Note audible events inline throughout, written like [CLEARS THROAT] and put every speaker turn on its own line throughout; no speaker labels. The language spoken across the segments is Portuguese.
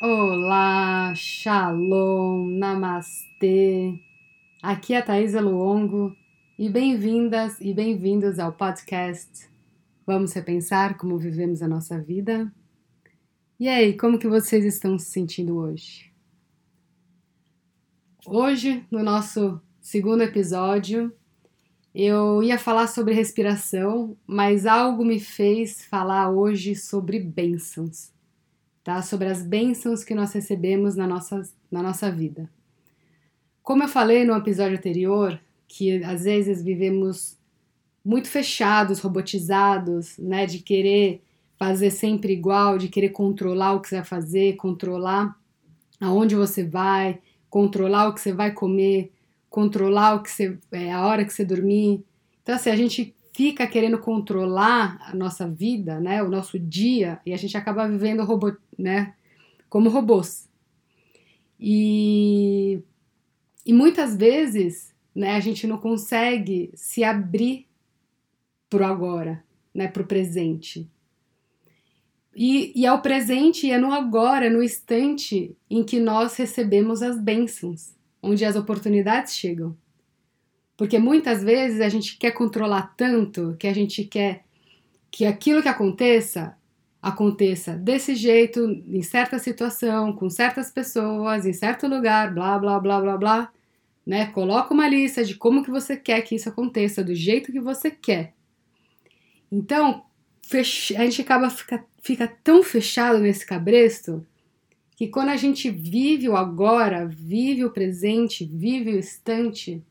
Olá, Shalom, Namastê. Aqui é a Thaisa Luongo e bem-vindas e bem-vindos ao podcast Vamos repensar como vivemos a nossa vida. E aí, como que vocês estão se sentindo hoje? Hoje, no nosso segundo episódio, eu ia falar sobre respiração, mas algo me fez falar hoje sobre bênçãos, tá? Sobre as bênçãos que nós recebemos na nossa, na nossa vida. Como eu falei no episódio anterior, que às vezes vivemos muito fechados, robotizados, né? De querer fazer sempre igual, de querer controlar o que você vai fazer, controlar aonde você vai, controlar o que você vai comer, controlar o que você, é, a hora que você dormir. Então, assim, a gente fica querendo controlar a nossa vida, né, o nosso dia, e a gente acaba vivendo robô, né, como robôs. E, e muitas vezes, né, a gente não consegue se abrir pro agora, né, pro presente. E, e é o presente e é no agora, no instante em que nós recebemos as bênçãos onde as oportunidades chegam. Porque muitas vezes a gente quer controlar tanto que a gente quer que aquilo que aconteça aconteça desse jeito, em certa situação, com certas pessoas, em certo lugar, blá blá blá blá blá, né? Coloca uma lista de como que você quer que isso aconteça, do jeito que você quer. Então, a gente acaba fica, fica tão fechado nesse cabresto que quando a gente vive o agora, vive o presente, vive o instante,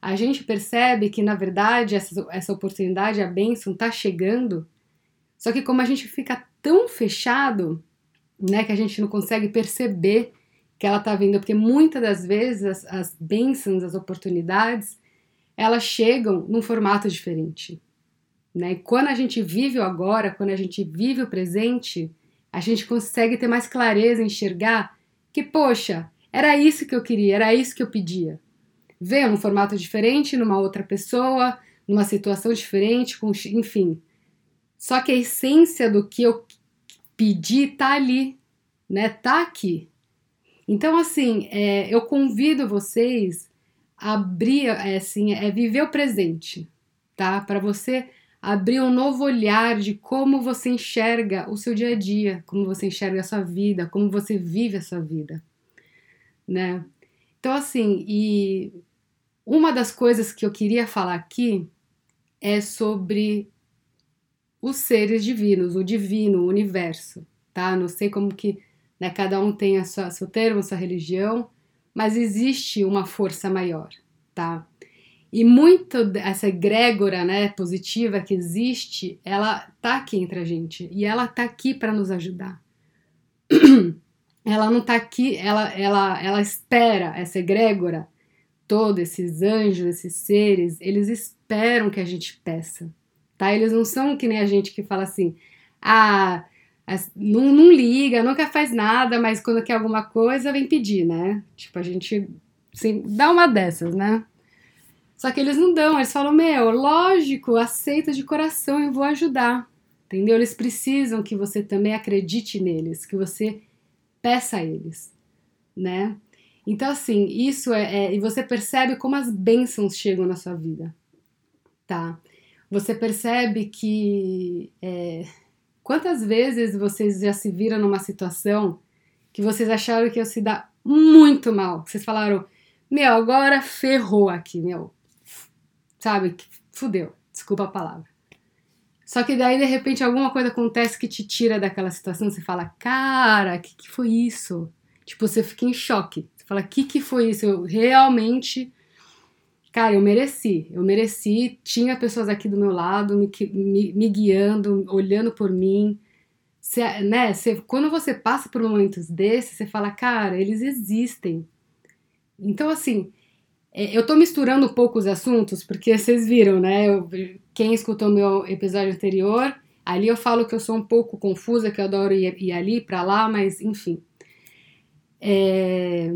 a gente percebe que na verdade essa, essa oportunidade, a bênção está chegando, só que como a gente fica tão fechado, né, que a gente não consegue perceber que ela está vindo, porque muitas das vezes as, as bênçãos, as oportunidades, elas chegam num formato diferente. Né? E quando a gente vive o agora, quando a gente vive o presente, a gente consegue ter mais clareza, enxergar que, poxa, era isso que eu queria, era isso que eu pedia. Veio num formato diferente, numa outra pessoa, numa situação diferente, com, enfim. Só que a essência do que eu pedi tá ali, né? Tá aqui. Então, assim, é, eu convido vocês a abrir, é, assim, é viver o presente, tá? Para você abrir um novo olhar de como você enxerga o seu dia a dia, como você enxerga a sua vida, como você vive a sua vida, né? Então assim, e uma das coisas que eu queria falar aqui é sobre os seres divinos, o divino, o universo, tá? Não sei como que né, cada um tem a sua, seu termo, sua religião, mas existe uma força maior, tá? E muito essa egrégora né, positiva que existe, ela tá aqui entre a gente. E ela tá aqui para nos ajudar. [CLEARS THROAT] ela não tá aqui, ela, ela, ela espera essa egrégora, todos esses anjos, esses seres, eles esperam que a gente peça. Tá? Eles não são que nem a gente que fala assim, ah, não, não liga, nunca faz nada, mas quando quer alguma coisa vem pedir, né? Tipo, a gente assim, dá uma dessas, né? Só que eles não dão, eles falam: Meu, lógico, aceita de coração, eu vou ajudar. Entendeu? Eles precisam que você também acredite neles, que você peça a eles, né? Então, assim, isso é, é. E você percebe como as bênçãos chegam na sua vida, tá? Você percebe que. É, quantas vezes vocês já se viram numa situação que vocês acharam que ia se dar muito mal? Vocês falaram, meu, agora ferrou aqui, meu sabe? Fudeu, desculpa a palavra. Só que daí, de repente, alguma coisa acontece que te tira daquela situação, você fala, cara, o que, que foi isso? Tipo, você fica em choque. Fala, o que, que foi isso? Eu realmente. Cara, eu mereci, eu mereci. Tinha pessoas aqui do meu lado me, me, me guiando, olhando por mim. Você, né, você, quando você passa por momentos desses, você fala, cara, eles existem. Então, assim, é, eu tô misturando um pouco os assuntos, porque vocês viram, né? Eu, quem escutou meu episódio anterior, ali eu falo que eu sou um pouco confusa, que eu adoro ir, ir ali para lá, mas enfim. É...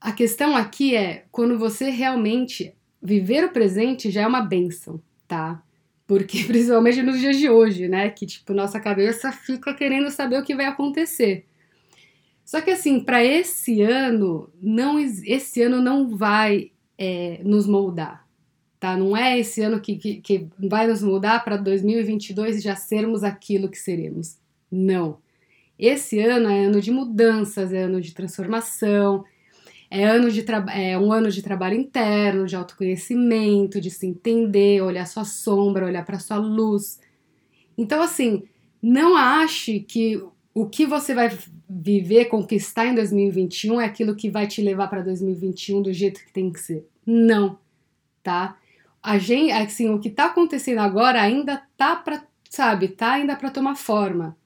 A questão aqui é quando você realmente viver o presente já é uma benção, tá? Porque [LAUGHS] principalmente nos dias de hoje, né? Que tipo, nossa cabeça fica querendo saber o que vai acontecer. Só que assim, para esse ano, não esse ano não vai é, nos moldar, tá? Não é esse ano que, que, que vai nos moldar para 2022 já sermos aquilo que seremos. Não. Esse ano é ano de mudanças, é ano de transformação, é, ano de é um ano de trabalho interno, de autoconhecimento, de se entender, olhar sua sombra, olhar para sua luz. Então, assim, não ache que o que você vai viver, conquistar em 2021 é aquilo que vai te levar para 2021 do jeito que tem que ser. Não, tá? A gente, assim, o que tá acontecendo agora ainda tá para, sabe, tá ainda para tomar forma.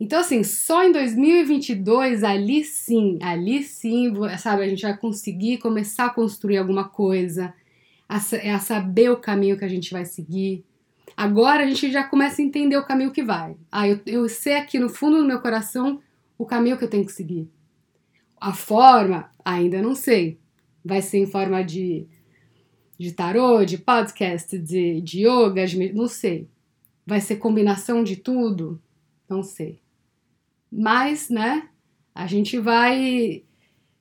Então, assim, só em 2022, ali sim, ali sim, sabe, a gente vai conseguir começar a construir alguma coisa, a, a saber o caminho que a gente vai seguir. Agora a gente já começa a entender o caminho que vai. Ah, eu, eu sei aqui no fundo do meu coração o caminho que eu tenho que seguir. A forma, ainda não sei. Vai ser em forma de, de tarô, de podcast, de, de yoga, de, não sei. Vai ser combinação de tudo? Não sei. Mas, né, a gente vai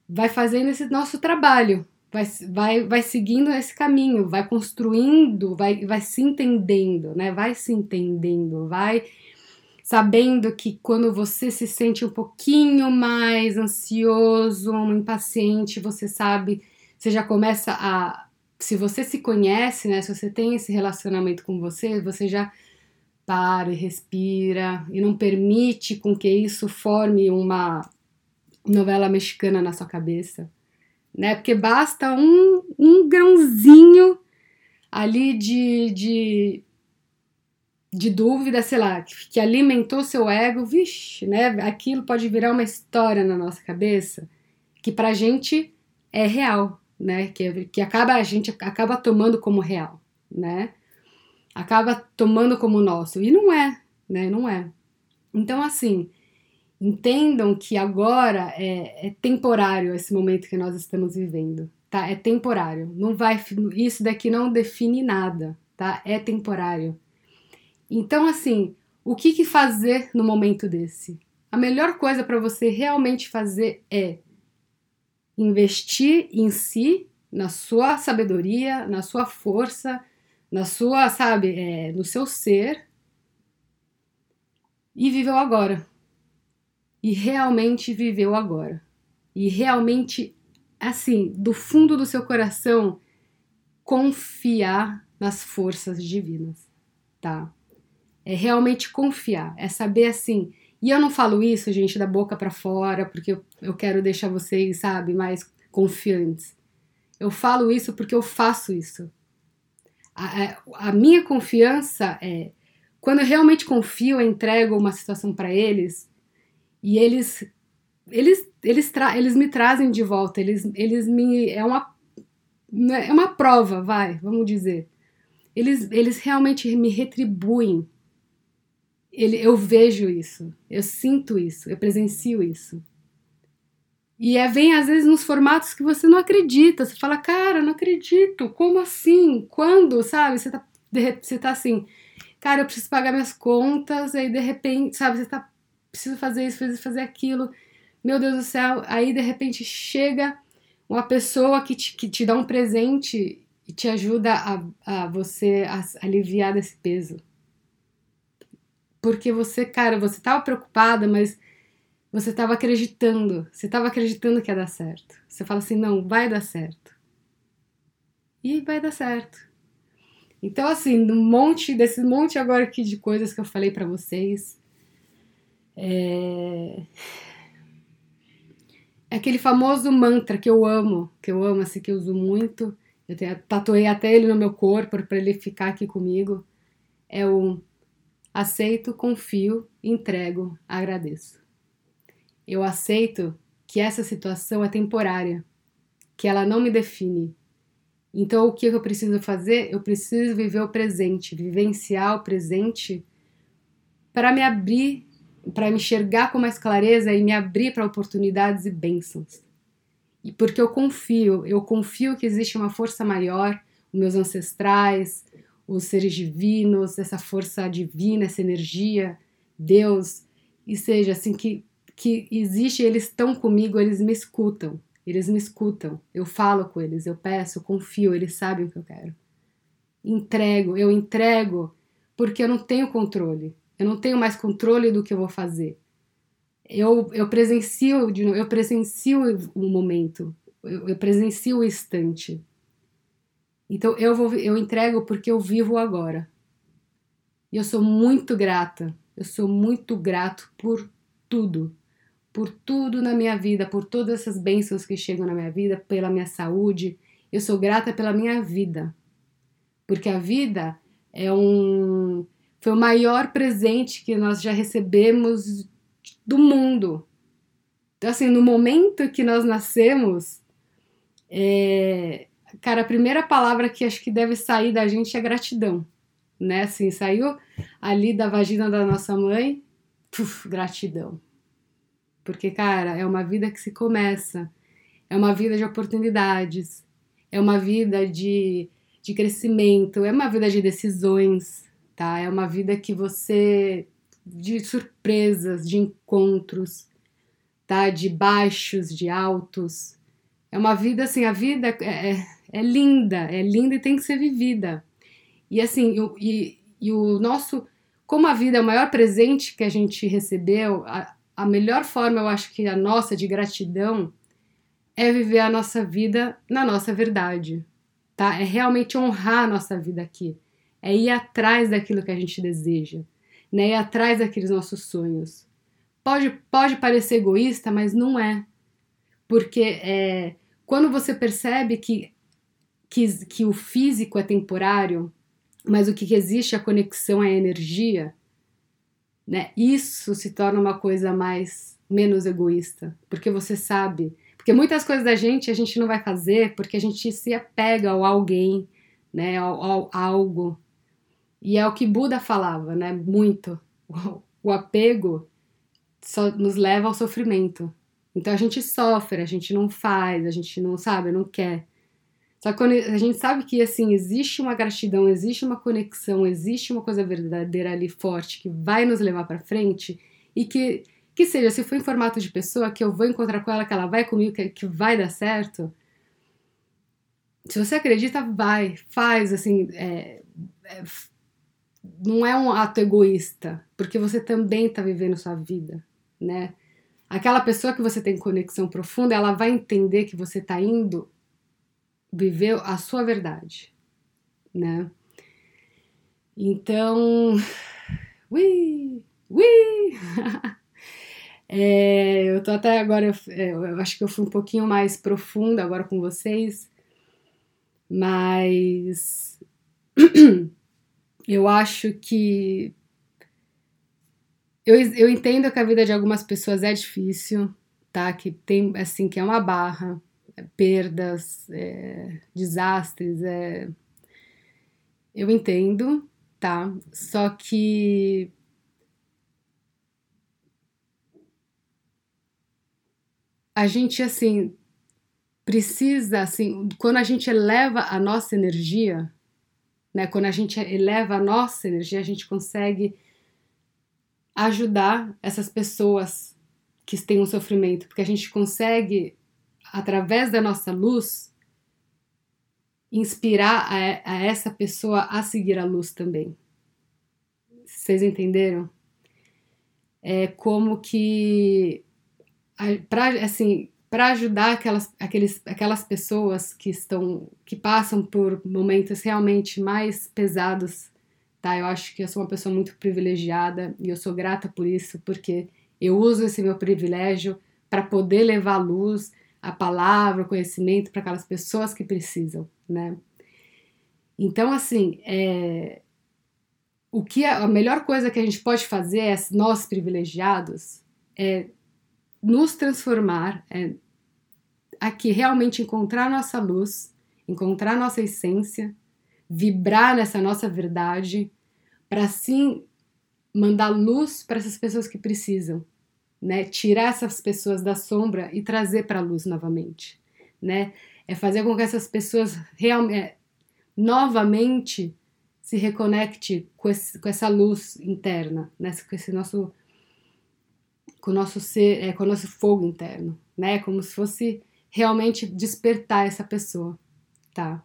vai fazendo esse nosso trabalho, vai, vai, vai seguindo esse caminho, vai construindo, vai, vai se entendendo, né? Vai se entendendo, vai sabendo que quando você se sente um pouquinho mais ansioso, impaciente, você sabe, você já começa a. Se você se conhece, né? Se você tem esse relacionamento com você, você já para e respira e não permite com que isso forme uma novela mexicana na sua cabeça, né? Porque basta um, um grãozinho ali de, de, de dúvida, sei lá, que, que alimentou seu ego, vixe, né? Aquilo pode virar uma história na nossa cabeça que pra gente é real, né? Que, que acaba a gente acaba tomando como real, né? Acaba tomando como nosso. E não é, né? Não é. Então, assim, entendam que agora é, é, temporário esse momento que nós estamos vivendo, tá? É temporário. Não vai, isso daqui não define nada, tá? É temporário. Então, assim, o que, que fazer no momento desse? A melhor coisa para você realmente fazer é investir em si, na sua sabedoria, na sua força, na sua, sabe, é, no seu ser e viveu agora. E realmente viveu agora. E realmente, assim, do fundo do seu coração, confiar nas forças divinas, tá? É realmente confiar, é saber assim. E eu não falo isso, gente, da boca para fora, porque eu, eu quero deixar vocês, sabe, mais confiantes. Eu falo isso porque eu faço isso a, a minha confiança é quando eu realmente confio, eu entrego uma situação para eles e eles eles eles, tra eles me trazem de volta, eles eles me é uma é uma prova, vai, vamos dizer. Eles eles realmente me retribuem. Ele, eu vejo isso, eu sinto isso, eu presencio isso. E é, vem às vezes nos formatos que você não acredita. Você fala, cara, não acredito. Como assim? Quando? Sabe? Você tá, você tá assim, cara, eu preciso pagar minhas contas. Aí de repente, sabe? Você tá, preciso fazer isso, preciso fazer aquilo. Meu Deus do céu. Aí de repente chega uma pessoa que te, que te dá um presente e te ajuda a, a você a aliviar desse peso. Porque você, cara, você tava preocupada, mas você estava acreditando, você estava acreditando que ia dar certo. Você fala assim: não, vai dar certo. E vai dar certo. Então, assim, no monte, desse monte agora aqui de coisas que eu falei para vocês, é... é aquele famoso mantra que eu amo, que eu amo, assim, que eu uso muito. Eu tatuei até ele no meu corpo para ele ficar aqui comigo. É o aceito, confio, entrego, agradeço. Eu aceito que essa situação é temporária, que ela não me define. Então, o que eu preciso fazer? Eu preciso viver o presente, vivenciar o presente para me abrir, para me enxergar com mais clareza e me abrir para oportunidades e bênçãos. E porque eu confio, eu confio que existe uma força maior, os meus ancestrais, os seres divinos, essa força divina, essa energia, Deus, e seja assim que que existe, eles estão comigo, eles me escutam. Eles me escutam. Eu falo com eles, eu peço, eu confio, eles sabem o que eu quero. Entrego, eu entrego porque eu não tenho controle. Eu não tenho mais controle do que eu vou fazer. Eu, eu presencio eu presencio o momento, eu, eu presencio o instante. Então eu vou, eu entrego porque eu vivo agora. E eu sou muito grata. Eu sou muito grato por tudo por tudo na minha vida, por todas essas bênçãos que chegam na minha vida, pela minha saúde. Eu sou grata pela minha vida. Porque a vida é um foi o maior presente que nós já recebemos do mundo. Então, assim, no momento que nós nascemos, é, cara, a primeira palavra que acho que deve sair da gente é gratidão, né? Assim, saiu ali da vagina da nossa mãe, puf, gratidão. Porque, cara, é uma vida que se começa, é uma vida de oportunidades, é uma vida de, de crescimento, é uma vida de decisões, tá? É uma vida que você. de surpresas, de encontros, tá? De baixos, de altos. É uma vida, assim, a vida é, é, é linda, é linda e tem que ser vivida. E, assim, e, e o nosso. Como a vida é o maior presente que a gente recebeu, a melhor forma, eu acho que a nossa de gratidão é viver a nossa vida na nossa verdade, tá? É realmente honrar a nossa vida aqui, é ir atrás daquilo que a gente deseja, né? Ir atrás daqueles nossos sonhos. Pode, pode parecer egoísta, mas não é, porque é, quando você percebe que, que, que o físico é temporário, mas o que existe a conexão é a energia, né? Isso se torna uma coisa mais menos egoísta, porque você sabe, porque muitas coisas da gente a gente não vai fazer porque a gente se apega ao alguém, né, ao, ao algo. E é o que Buda falava, né, muito. O, o apego só nos leva ao sofrimento. Então a gente sofre, a gente não faz, a gente não sabe, não quer. Só que quando a gente sabe que assim existe uma gratidão, existe uma conexão, existe uma coisa verdadeira ali forte que vai nos levar para frente e que que seja se for em formato de pessoa que eu vou encontrar com ela, que ela vai comigo, que, que vai dar certo. Se você acredita, vai, faz assim. É, é, não é um ato egoísta, porque você também está vivendo sua vida, né? Aquela pessoa que você tem conexão profunda, ela vai entender que você está indo viveu a sua verdade, né? Então, [SIGHS] ui, ui! [LAUGHS] é, eu tô até agora, é, eu acho que eu fui um pouquinho mais profunda agora com vocês, mas [CLEARS THROAT] eu acho que eu, eu entendo que a vida de algumas pessoas é difícil, tá? Que tem assim que é uma barra, perdas, é, desastres, é, eu entendo, tá? Só que a gente assim precisa assim, quando a gente eleva a nossa energia, né? Quando a gente eleva a nossa energia, a gente consegue ajudar essas pessoas que têm um sofrimento, porque a gente consegue através da nossa luz, inspirar a, a essa pessoa a seguir a luz também. Vocês entenderam? É como que para assim para ajudar aquelas, aqueles, aquelas pessoas que estão que passam por momentos realmente mais pesados tá eu acho que eu sou uma pessoa muito privilegiada e eu sou grata por isso porque eu uso esse meu privilégio para poder levar luz a palavra, o conhecimento para aquelas pessoas que precisam, né? Então, assim, é, o que a, a melhor coisa que a gente pode fazer, é, nós privilegiados, é nos transformar, é aqui realmente encontrar nossa luz, encontrar nossa essência, vibrar nessa nossa verdade, para assim mandar luz para essas pessoas que precisam, né? Tirar essas pessoas da sombra e trazer para a luz novamente, né? É fazer com que essas pessoas realmente é, novamente se reconecte com, esse, com essa luz interna, né? com esse nosso com o nosso ser, é, com o nosso fogo interno, né? Como se fosse realmente despertar essa pessoa, tá?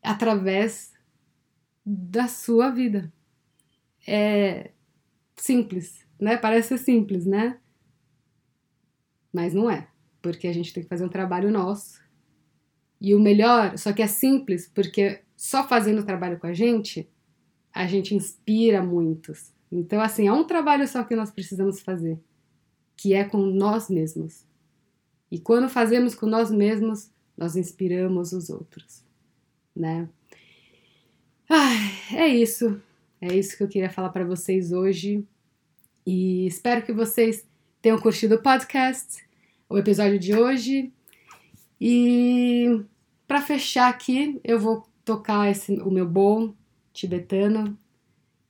Através da sua vida. É simples, né? Parece simples, né? Mas não é, porque a gente tem que fazer um trabalho nosso. E o melhor, só que é simples, porque só fazendo o trabalho com a gente, a gente inspira muitos. Então, assim, é um trabalho só que nós precisamos fazer, que é com nós mesmos. E quando fazemos com nós mesmos, nós inspiramos os outros, né? Ai, é isso. É isso que eu queria falar para vocês hoje. E espero que vocês tenham curtido o podcast, o episódio de hoje. E para fechar aqui, eu vou tocar esse, o meu bom tibetano.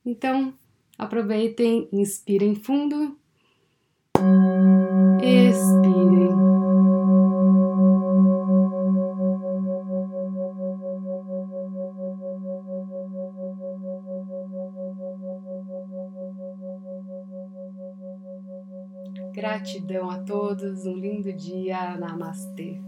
Então, aproveitem, inspirem fundo. Expirem. Gratidão a todos, um lindo dia, Namastê.